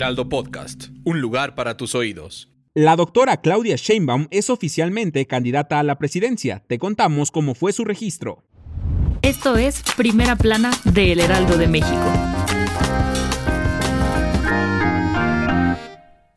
Heraldo Podcast, un lugar para tus oídos. La doctora Claudia Sheinbaum es oficialmente candidata a la presidencia. Te contamos cómo fue su registro. Esto es Primera Plana de El Heraldo de México.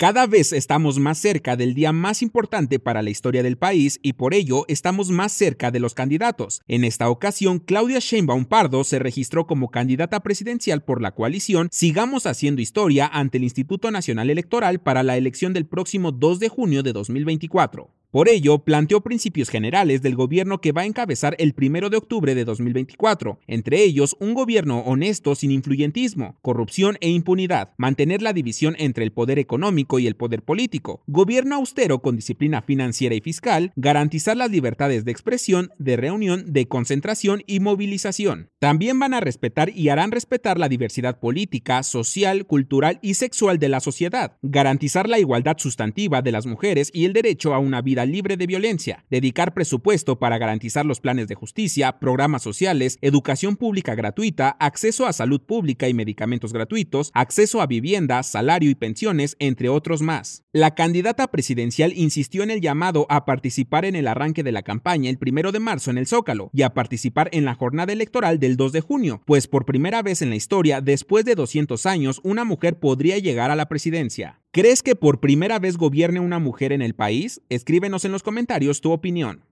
Cada vez estamos más cerca del día más importante para la historia del país y por ello estamos más cerca de los candidatos. En esta ocasión, Claudia Sheinbaum Pardo se registró como candidata presidencial por la coalición Sigamos haciendo historia ante el Instituto Nacional Electoral para la elección del próximo 2 de junio de 2024. Por ello, planteó principios generales del gobierno que va a encabezar el 1 de octubre de 2024, entre ellos un gobierno honesto sin influyentismo, corrupción e impunidad, mantener la división entre el poder económico y el poder político, gobierno austero con disciplina financiera y fiscal, garantizar las libertades de expresión, de reunión, de concentración y movilización. También van a respetar y harán respetar la diversidad política, social, cultural y sexual de la sociedad, garantizar la igualdad sustantiva de las mujeres y el derecho a una vida libre de violencia, dedicar presupuesto para garantizar los planes de justicia, programas sociales, educación pública gratuita, acceso a salud pública y medicamentos gratuitos, acceso a vivienda, salario y pensiones, entre otros más. La candidata presidencial insistió en el llamado a participar en el arranque de la campaña el primero de marzo en el Zócalo y a participar en la jornada electoral del 2 de junio, pues por primera vez en la historia, después de 200 años, una mujer podría llegar a la presidencia. ¿Crees que por primera vez gobierne una mujer en el país? Escríbenos en los comentarios tu opinión.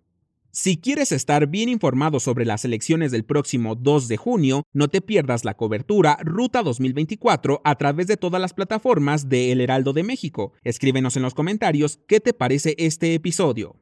Si quieres estar bien informado sobre las elecciones del próximo 2 de junio, no te pierdas la cobertura Ruta 2024 a través de todas las plataformas de El Heraldo de México. Escríbenos en los comentarios qué te parece este episodio.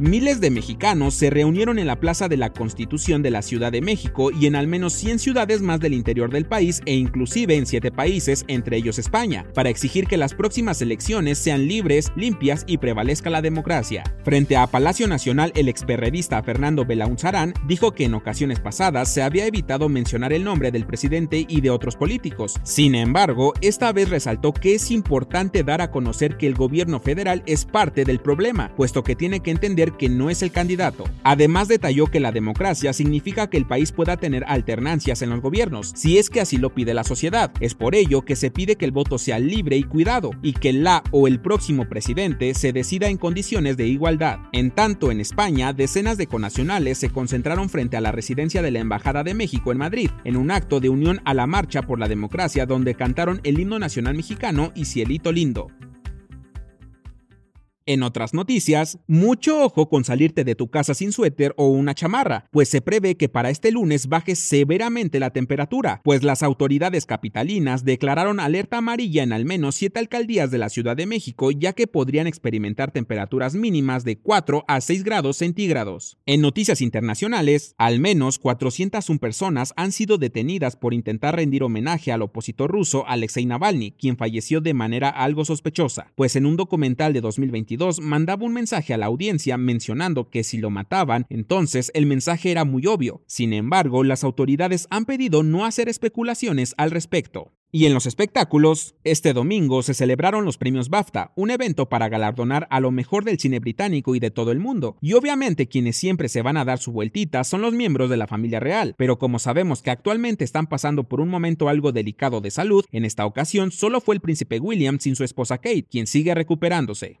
Miles de mexicanos se reunieron en la Plaza de la Constitución de la Ciudad de México y en al menos 100 ciudades más del interior del país e inclusive en 7 países, entre ellos España, para exigir que las próximas elecciones sean libres, limpias y prevalezca la democracia. Frente a Palacio Nacional, el experredista Fernando Belaunzarán dijo que en ocasiones pasadas se había evitado mencionar el nombre del presidente y de otros políticos. Sin embargo, esta vez resaltó que es importante dar a conocer que el gobierno federal es parte del problema, puesto que tiene que entender que no es el candidato. Además detalló que la democracia significa que el país pueda tener alternancias en los gobiernos, si es que así lo pide la sociedad. Es por ello que se pide que el voto sea libre y cuidado, y que la o el próximo presidente se decida en condiciones de igualdad. En tanto, en España, decenas de conacionales se concentraron frente a la residencia de la Embajada de México en Madrid, en un acto de unión a la marcha por la democracia donde cantaron el himno nacional mexicano y Cielito Lindo. En otras noticias, mucho ojo con salirte de tu casa sin suéter o una chamarra, pues se prevé que para este lunes baje severamente la temperatura, pues las autoridades capitalinas declararon alerta amarilla en al menos siete alcaldías de la Ciudad de México, ya que podrían experimentar temperaturas mínimas de 4 a 6 grados centígrados. En noticias internacionales, al menos 401 personas han sido detenidas por intentar rendir homenaje al opositor ruso Alexei Navalny, quien falleció de manera algo sospechosa, pues en un documental de 2022 mandaba un mensaje a la audiencia mencionando que si lo mataban, entonces el mensaje era muy obvio. Sin embargo, las autoridades han pedido no hacer especulaciones al respecto. Y en los espectáculos, este domingo se celebraron los premios BAFTA, un evento para galardonar a lo mejor del cine británico y de todo el mundo. Y obviamente quienes siempre se van a dar su vueltita son los miembros de la familia real, pero como sabemos que actualmente están pasando por un momento algo delicado de salud, en esta ocasión solo fue el príncipe William sin su esposa Kate, quien sigue recuperándose.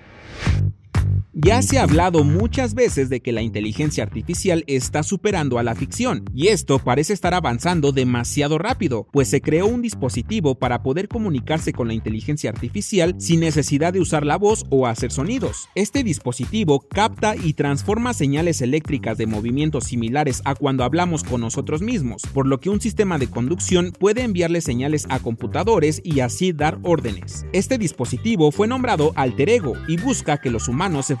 Ya se ha hablado muchas veces de que la inteligencia artificial está superando a la ficción, y esto parece estar avanzando demasiado rápido, pues se creó un dispositivo para poder comunicarse con la inteligencia artificial sin necesidad de usar la voz o hacer sonidos. Este dispositivo capta y transforma señales eléctricas de movimientos similares a cuando hablamos con nosotros mismos, por lo que un sistema de conducción puede enviarle señales a computadores y así dar órdenes. Este dispositivo fue nombrado Alter Ego y busca que los humanos se